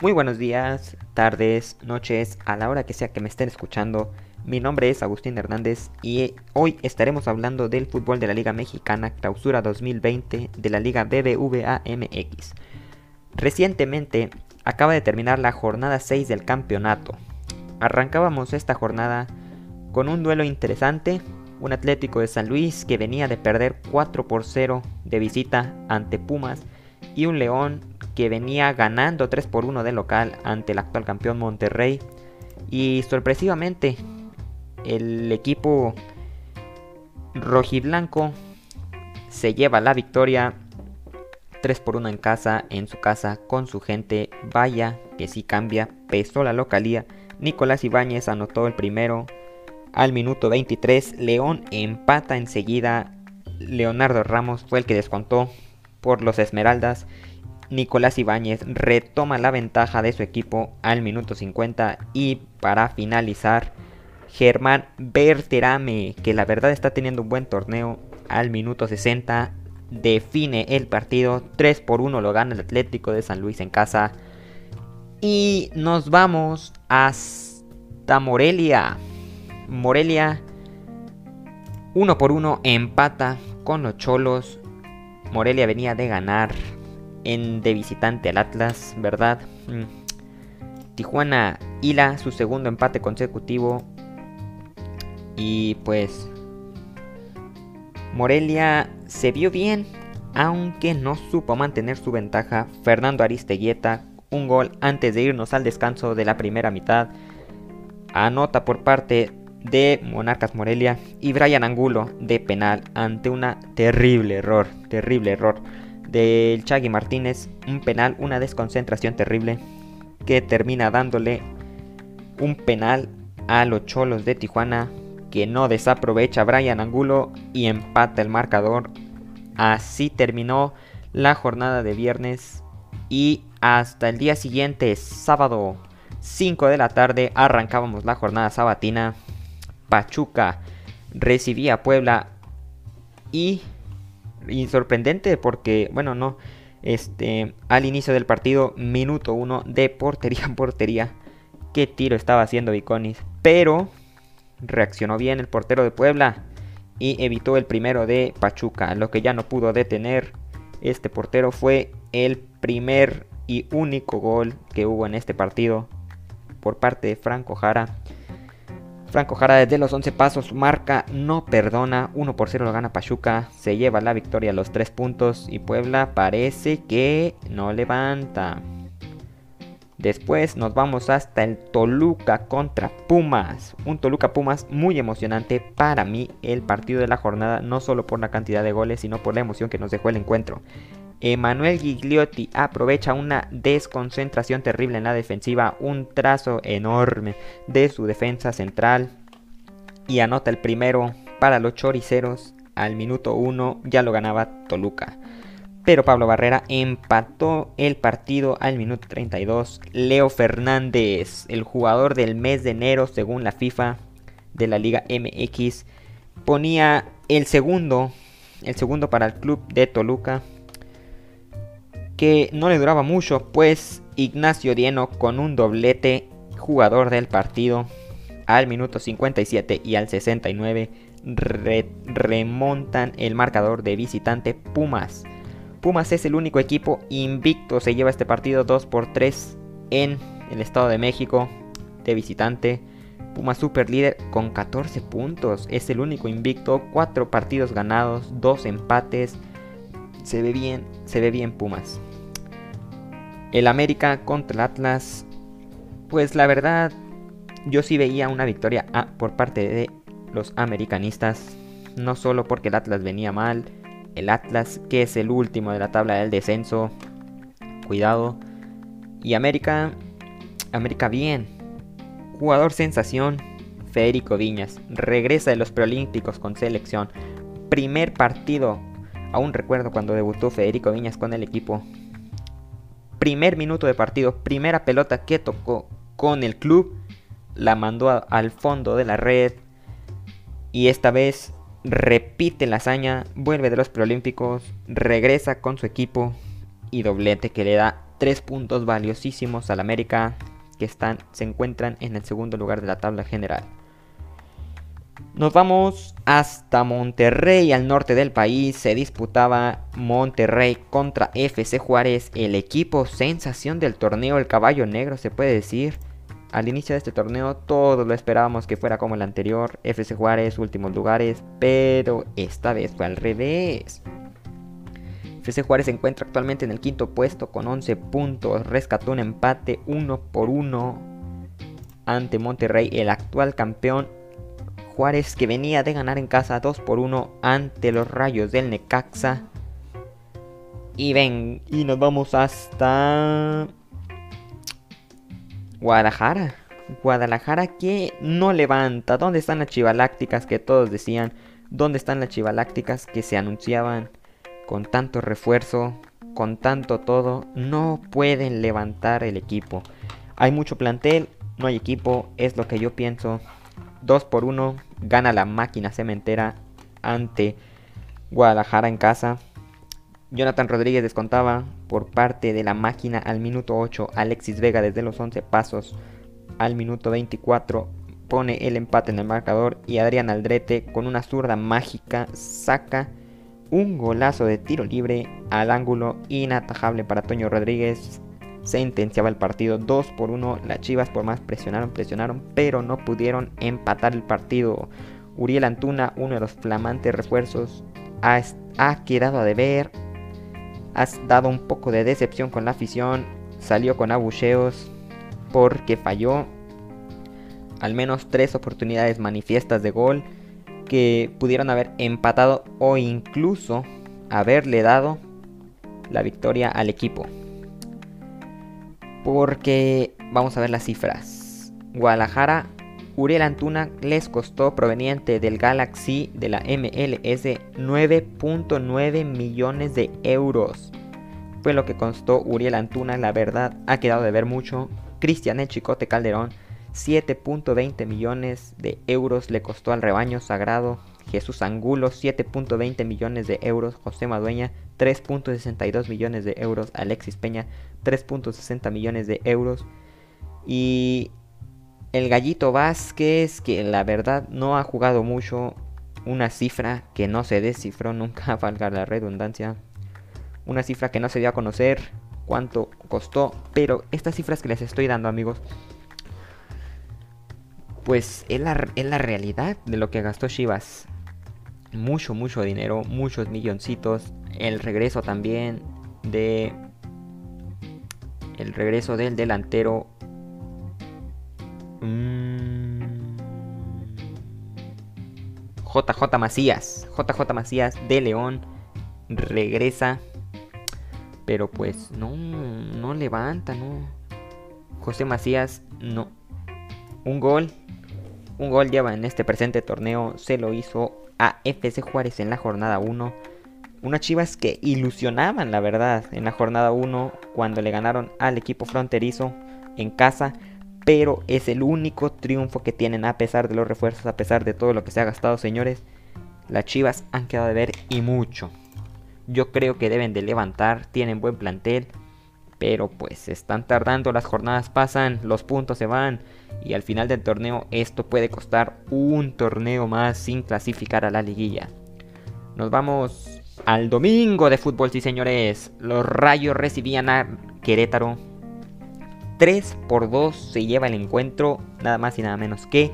Muy buenos días, tardes, noches, a la hora que sea que me estén escuchando. Mi nombre es Agustín Hernández y hoy estaremos hablando del fútbol de la Liga Mexicana Clausura 2020 de la Liga BBVA MX. Recientemente acaba de terminar la jornada 6 del campeonato. Arrancábamos esta jornada con un duelo interesante, un Atlético de San Luis que venía de perder 4 por 0 de visita ante Pumas y un León que venía ganando 3 por 1 de local ante el actual campeón Monterrey. Y sorpresivamente, el equipo rojiblanco se lleva la victoria 3 por 1 en casa, en su casa, con su gente. Vaya que sí cambia, pesó la localía. Nicolás Ibáñez anotó el primero al minuto 23. León empata enseguida. Leonardo Ramos fue el que descontó por los Esmeraldas. Nicolás Ibáñez retoma la ventaja de su equipo al minuto 50 y para finalizar Germán Berterame, que la verdad está teniendo un buen torneo al minuto 60, define el partido, 3 por 1 lo gana el Atlético de San Luis en casa y nos vamos hasta Morelia. Morelia 1 por 1 empata con los Cholos. Morelia venía de ganar en de visitante al Atlas, ¿verdad? Mm. Tijuana hila su segundo empate consecutivo. Y pues Morelia se vio bien, aunque no supo mantener su ventaja. Fernando Aristeguieta, un gol antes de irnos al descanso de la primera mitad. Anota por parte de Monarcas Morelia y Brian Angulo de penal ante una terrible error, terrible error del Chagui Martínez, un penal, una desconcentración terrible que termina dándole un penal a los Cholos de Tijuana que no desaprovecha Brian Angulo y empata el marcador. Así terminó la jornada de viernes y hasta el día siguiente, sábado 5 de la tarde, arrancábamos la jornada sabatina. Pachuca recibía a Puebla y y sorprendente porque, bueno, no, este, al inicio del partido, minuto uno de portería en portería, qué tiro estaba haciendo Viconis, pero reaccionó bien el portero de Puebla y evitó el primero de Pachuca, lo que ya no pudo detener este portero fue el primer y único gol que hubo en este partido por parte de Franco Jara Franco Jara desde los 11 pasos marca, no perdona, 1 por 0 lo gana Pachuca, se lleva la victoria a los 3 puntos y Puebla parece que no levanta. Después nos vamos hasta el Toluca contra Pumas. Un Toluca Pumas muy emocionante para mí el partido de la jornada, no solo por la cantidad de goles, sino por la emoción que nos dejó el encuentro. Emanuel Gigliotti aprovecha una desconcentración terrible en la defensiva, un trazo enorme de su defensa central y anota el primero para los choriceros al minuto 1, ya lo ganaba Toluca. Pero Pablo Barrera empató el partido al minuto 32. Leo Fernández, el jugador del mes de enero según la FIFA de la Liga MX, ponía el segundo, el segundo para el club de Toluca no le duraba mucho, pues Ignacio Dieno con un doblete jugador del partido al minuto 57 y al 69 remontan el marcador de visitante Pumas. Pumas es el único equipo invicto, se lleva este partido 2 por 3 en el Estado de México de visitante. Pumas super líder con 14 puntos, es el único invicto, 4 partidos ganados, 2 empates, se ve bien, se ve bien Pumas. El América contra el Atlas, pues la verdad, yo sí veía una victoria por parte de los americanistas, no solo porque el Atlas venía mal, el Atlas que es el último de la tabla del descenso, cuidado, y América, América bien, jugador sensación, Federico Viñas, regresa de los preolímpicos con selección, primer partido Aún recuerdo cuando debutó Federico Viñas con el equipo. Primer minuto de partido, primera pelota que tocó con el club, la mandó al fondo de la red. Y esta vez repite la hazaña, vuelve de los preolímpicos, regresa con su equipo y doblete que le da Tres puntos valiosísimos al América que están, se encuentran en el segundo lugar de la tabla general. Nos vamos hasta Monterrey, al norte del país. Se disputaba Monterrey contra FC Juárez, el equipo sensación del torneo, el caballo negro se puede decir. Al inicio de este torneo todos lo esperábamos que fuera como el anterior, FC Juárez, últimos lugares, pero esta vez fue al revés. FC Juárez se encuentra actualmente en el quinto puesto con 11 puntos, rescató un empate 1 por 1 ante Monterrey, el actual campeón Juárez que venía de ganar en casa 2 por 1 ante los Rayos del Necaxa. Y ven, y nos vamos hasta Guadalajara. Guadalajara que no levanta. ¿Dónde están las chivalácticas que todos decían? ¿Dónde están las chivalácticas que se anunciaban con tanto refuerzo, con tanto todo? No pueden levantar el equipo. Hay mucho plantel, no hay equipo, es lo que yo pienso. 2 por 1 gana la máquina cementera ante Guadalajara en casa. Jonathan Rodríguez descontaba por parte de la máquina al minuto 8. Alexis Vega desde los 11 pasos al minuto 24 pone el empate en el marcador y Adrián Aldrete con una zurda mágica saca un golazo de tiro libre al ángulo inatajable para Toño Rodríguez sentenciaba el partido 2 por 1. Las Chivas por más presionaron, presionaron, pero no pudieron empatar el partido. Uriel Antuna, uno de los flamantes refuerzos, ha, quedado a deber. Ha dado un poco de decepción con la afición. Salió con abucheos porque falló al menos tres oportunidades manifiestas de gol que pudieron haber empatado o incluso haberle dado la victoria al equipo. Porque vamos a ver las cifras. Guadalajara, Uriel Antuna les costó proveniente del Galaxy de la MLS 9.9 millones de euros. Fue lo que costó Uriel Antuna, la verdad ha quedado de ver mucho. Cristian El Chicote Calderón, 7.20 millones de euros le costó al rebaño sagrado. Jesús Angulo, 7.20 millones de euros. José Madueña, 3.62 millones de euros. Alexis Peña, 3.60 millones de euros. Y el Gallito Vázquez, que la verdad no ha jugado mucho. Una cifra que no se descifró nunca, valga la redundancia. Una cifra que no se dio a conocer cuánto costó. Pero estas cifras que les estoy dando, amigos, pues es la, es la realidad de lo que gastó Chivas. Mucho, mucho dinero, muchos milloncitos. El regreso también de el regreso del delantero. JJ mm, Macías. JJ Macías de León regresa. Pero pues no, no levanta, no. José Macías, no. Un gol. Un gol lleva en este presente torneo. Se lo hizo a FC Juárez en la jornada 1 unas Chivas que ilusionaban, la verdad, en la jornada 1 cuando le ganaron al equipo fronterizo en casa. Pero es el único triunfo que tienen a pesar de los refuerzos, a pesar de todo lo que se ha gastado, señores. Las Chivas han quedado de ver y mucho. Yo creo que deben de levantar, tienen buen plantel. Pero pues están tardando, las jornadas pasan, los puntos se van. Y al final del torneo esto puede costar un torneo más sin clasificar a la liguilla. Nos vamos al domingo de fútbol, sí señores. Los Rayos recibían a Querétaro. 3 por 2 se lleva el encuentro, nada más y nada menos que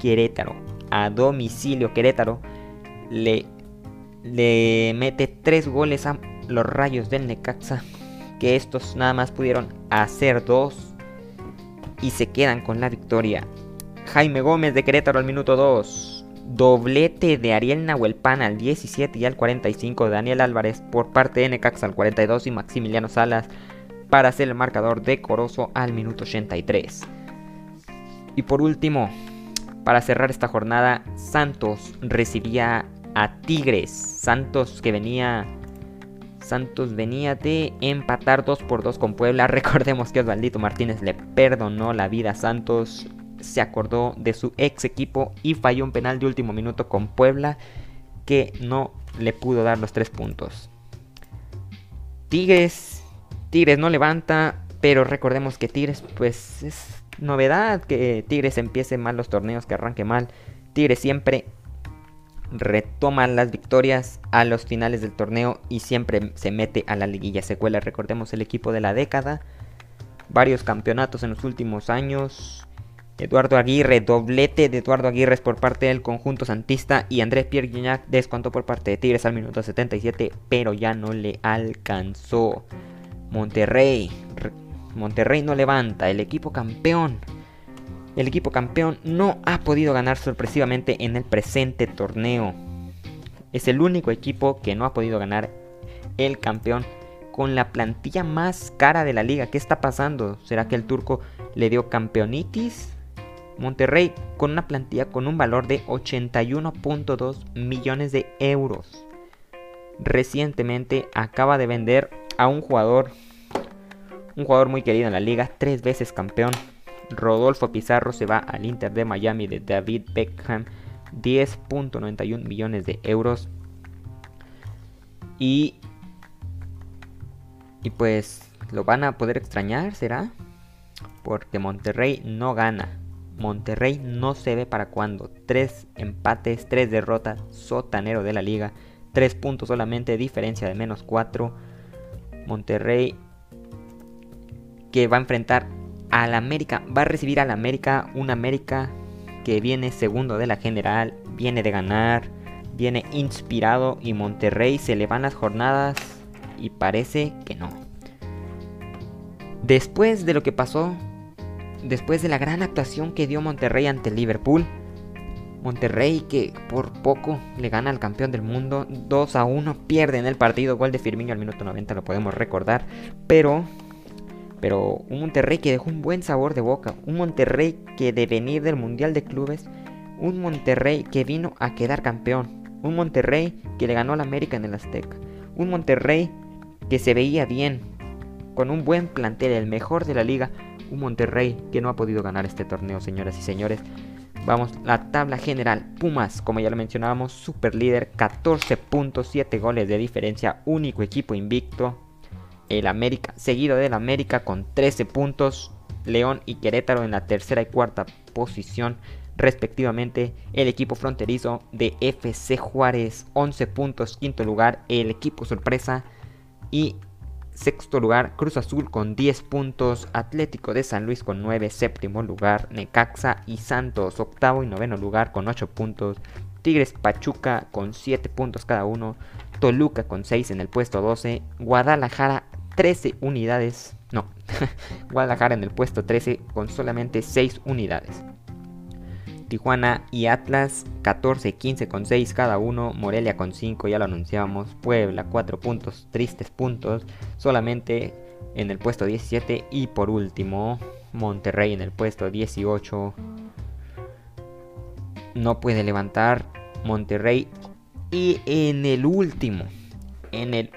Querétaro. A domicilio Querétaro le, le mete 3 goles a los Rayos del Necaxa. Que estos nada más pudieron hacer 2 y se quedan con la victoria. Jaime Gómez de Querétaro al minuto 2. Doblete de Ariel Nahuelpan al 17 y al 45. Daniel Álvarez por parte de Necaxa al 42 y Maximiliano Salas para hacer el marcador decoroso al minuto 83. Y por último, para cerrar esta jornada, Santos recibía a Tigres. Santos que venía. Santos venía de empatar 2 por 2 con Puebla. Recordemos que Osvaldito Martínez le perdonó la vida a Santos se acordó de su ex equipo y falló un penal de último minuto con Puebla que no le pudo dar los tres puntos. Tigres Tigres no levanta, pero recordemos que Tigres, pues es novedad que Tigres empiece mal los torneos, que arranque mal. Tigres siempre retoma las victorias a los finales del torneo y siempre se mete a la liguilla secuela. Recordemos el equipo de la década, varios campeonatos en los últimos años. Eduardo Aguirre, doblete de Eduardo Aguirre por parte del conjunto santista y Andrés Pierre Guignac descontó por parte de Tigres al minuto 77, pero ya no le alcanzó. Monterrey, Monterrey no levanta, el equipo campeón. El equipo campeón no ha podido ganar sorpresivamente en el presente torneo. Es el único equipo que no ha podido ganar el campeón con la plantilla más cara de la liga. ¿Qué está pasando? ¿Será que el turco le dio campeonitis? Monterrey con una plantilla con un valor de 81.2 millones de euros. Recientemente acaba de vender a un jugador, un jugador muy querido en la liga, tres veces campeón. Rodolfo Pizarro se va al Inter de Miami de David Beckham, 10.91 millones de euros. Y, y pues lo van a poder extrañar, ¿será? Porque Monterrey no gana. Monterrey no se ve para cuándo. Tres empates, tres derrotas, sotanero de la liga. Tres puntos solamente, diferencia de menos cuatro. Monterrey que va a enfrentar al América. Va a recibir al América. Un América que viene segundo de la general. Viene de ganar. Viene inspirado. Y Monterrey se le van las jornadas. Y parece que no. Después de lo que pasó después de la gran actuación que dio Monterrey ante Liverpool. Monterrey que por poco le gana al campeón del mundo 2 a 1, pierde en el partido, gol de Firmino al minuto 90 lo podemos recordar, pero pero un Monterrey que dejó un buen sabor de boca, un Monterrey que de venir del Mundial de Clubes, un Monterrey que vino a quedar campeón, un Monterrey que le ganó al América en el Azteca, un Monterrey que se veía bien, con un buen plantel, el mejor de la liga, un Monterrey que no ha podido ganar este torneo, señoras y señores. Vamos, la tabla general. Pumas, como ya lo mencionábamos, super líder, 14.7 goles de diferencia, único equipo invicto. El América, seguido del América con 13 puntos. León y Querétaro en la tercera y cuarta posición, respectivamente. El equipo fronterizo de FC Juárez, 11 puntos, quinto lugar. El equipo sorpresa. Y Sexto lugar, Cruz Azul con 10 puntos, Atlético de San Luis con 9, séptimo lugar, Necaxa y Santos, octavo y noveno lugar con 8 puntos, Tigres Pachuca con 7 puntos cada uno, Toluca con 6 en el puesto 12, Guadalajara 13 unidades, no, Guadalajara en el puesto 13 con solamente 6 unidades. Tijuana y Atlas 14, 15 con 6 cada uno, Morelia con 5, ya lo anunciamos, Puebla 4 puntos, tristes puntos, solamente en el puesto 17 y por último Monterrey en el puesto 18. No puede levantar Monterrey y en el último, en el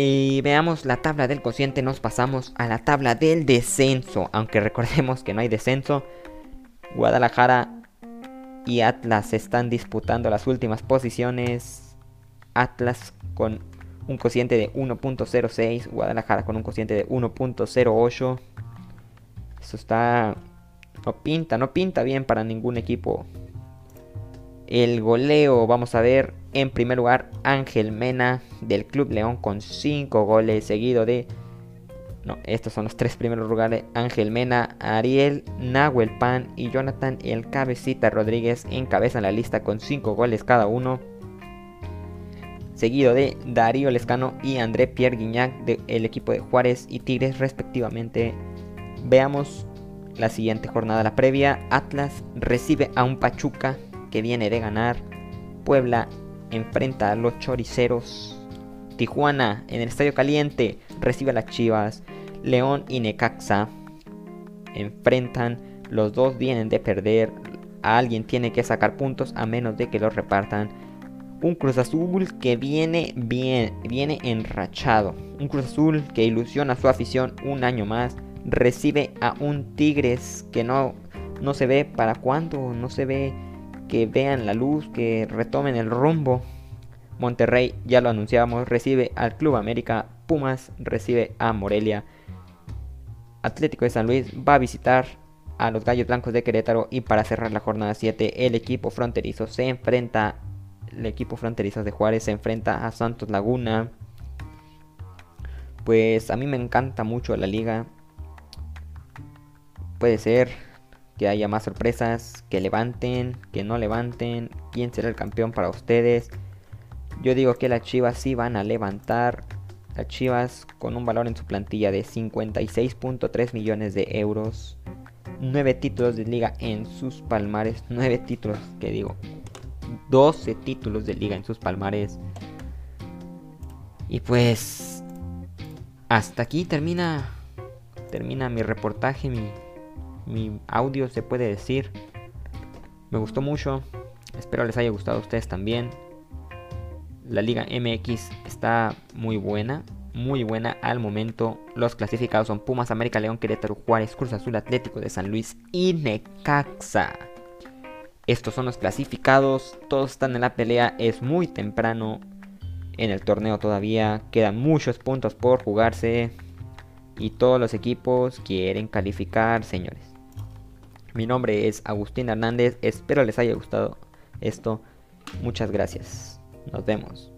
y veamos la tabla del cociente, nos pasamos a la tabla del descenso, aunque recordemos que no hay descenso, Guadalajara y Atlas están disputando las últimas posiciones. Atlas con un cociente de 1.06, Guadalajara con un cociente de 1.08. Eso está... No pinta, no pinta bien para ningún equipo. El goleo, vamos a ver, en primer lugar Ángel Mena del Club León con 5 goles, seguido de no, estos son los tres primeros lugares. Ángel Mena, Ariel, Nahuel Pan y Jonathan El Cabecita Rodríguez encabezan la lista con 5 goles cada uno. Seguido de Darío Lescano y André Pierre Guignac del equipo de Juárez y Tigres respectivamente. Veamos la siguiente jornada, la previa. Atlas recibe a un Pachuca que viene de ganar. Puebla enfrenta a los Choriceros. Tijuana en el Estadio Caliente recibe a las Chivas. León y Necaxa enfrentan. Los dos vienen de perder. alguien tiene que sacar puntos a menos de que los repartan. Un Cruz Azul que viene bien, viene enrachado. Un Cruz Azul que ilusiona a su afición un año más. Recibe a un Tigres que no, no se ve para cuándo, no se ve que vean la luz, que retomen el rumbo. Monterrey, ya lo anunciamos, recibe al Club América Pumas recibe a Morelia. Atlético de San Luis va a visitar a los Gallos Blancos de Querétaro y para cerrar la jornada 7 el equipo fronterizo se enfrenta el equipo fronterizo de Juárez se enfrenta a Santos Laguna. Pues a mí me encanta mucho la liga. Puede ser que haya más sorpresas, que levanten, que no levanten, quién será el campeón para ustedes. Yo digo que las Chivas sí van a levantar. Las Chivas con un valor en su plantilla de 56.3 millones de euros. 9 títulos de liga en sus palmares. 9 títulos, que digo. 12 títulos de liga en sus palmares. Y pues hasta aquí termina termina mi reportaje, mi, mi audio se puede decir. Me gustó mucho. Espero les haya gustado a ustedes también. La Liga MX está muy buena, muy buena al momento. Los clasificados son Pumas, América, León, Querétaro, Juárez, Cruz Azul, Atlético de San Luis y Necaxa. Estos son los clasificados, todos están en la pelea, es muy temprano en el torneo todavía, quedan muchos puntos por jugarse y todos los equipos quieren calificar, señores. Mi nombre es Agustín Hernández, espero les haya gustado esto. Muchas gracias. Nos vemos.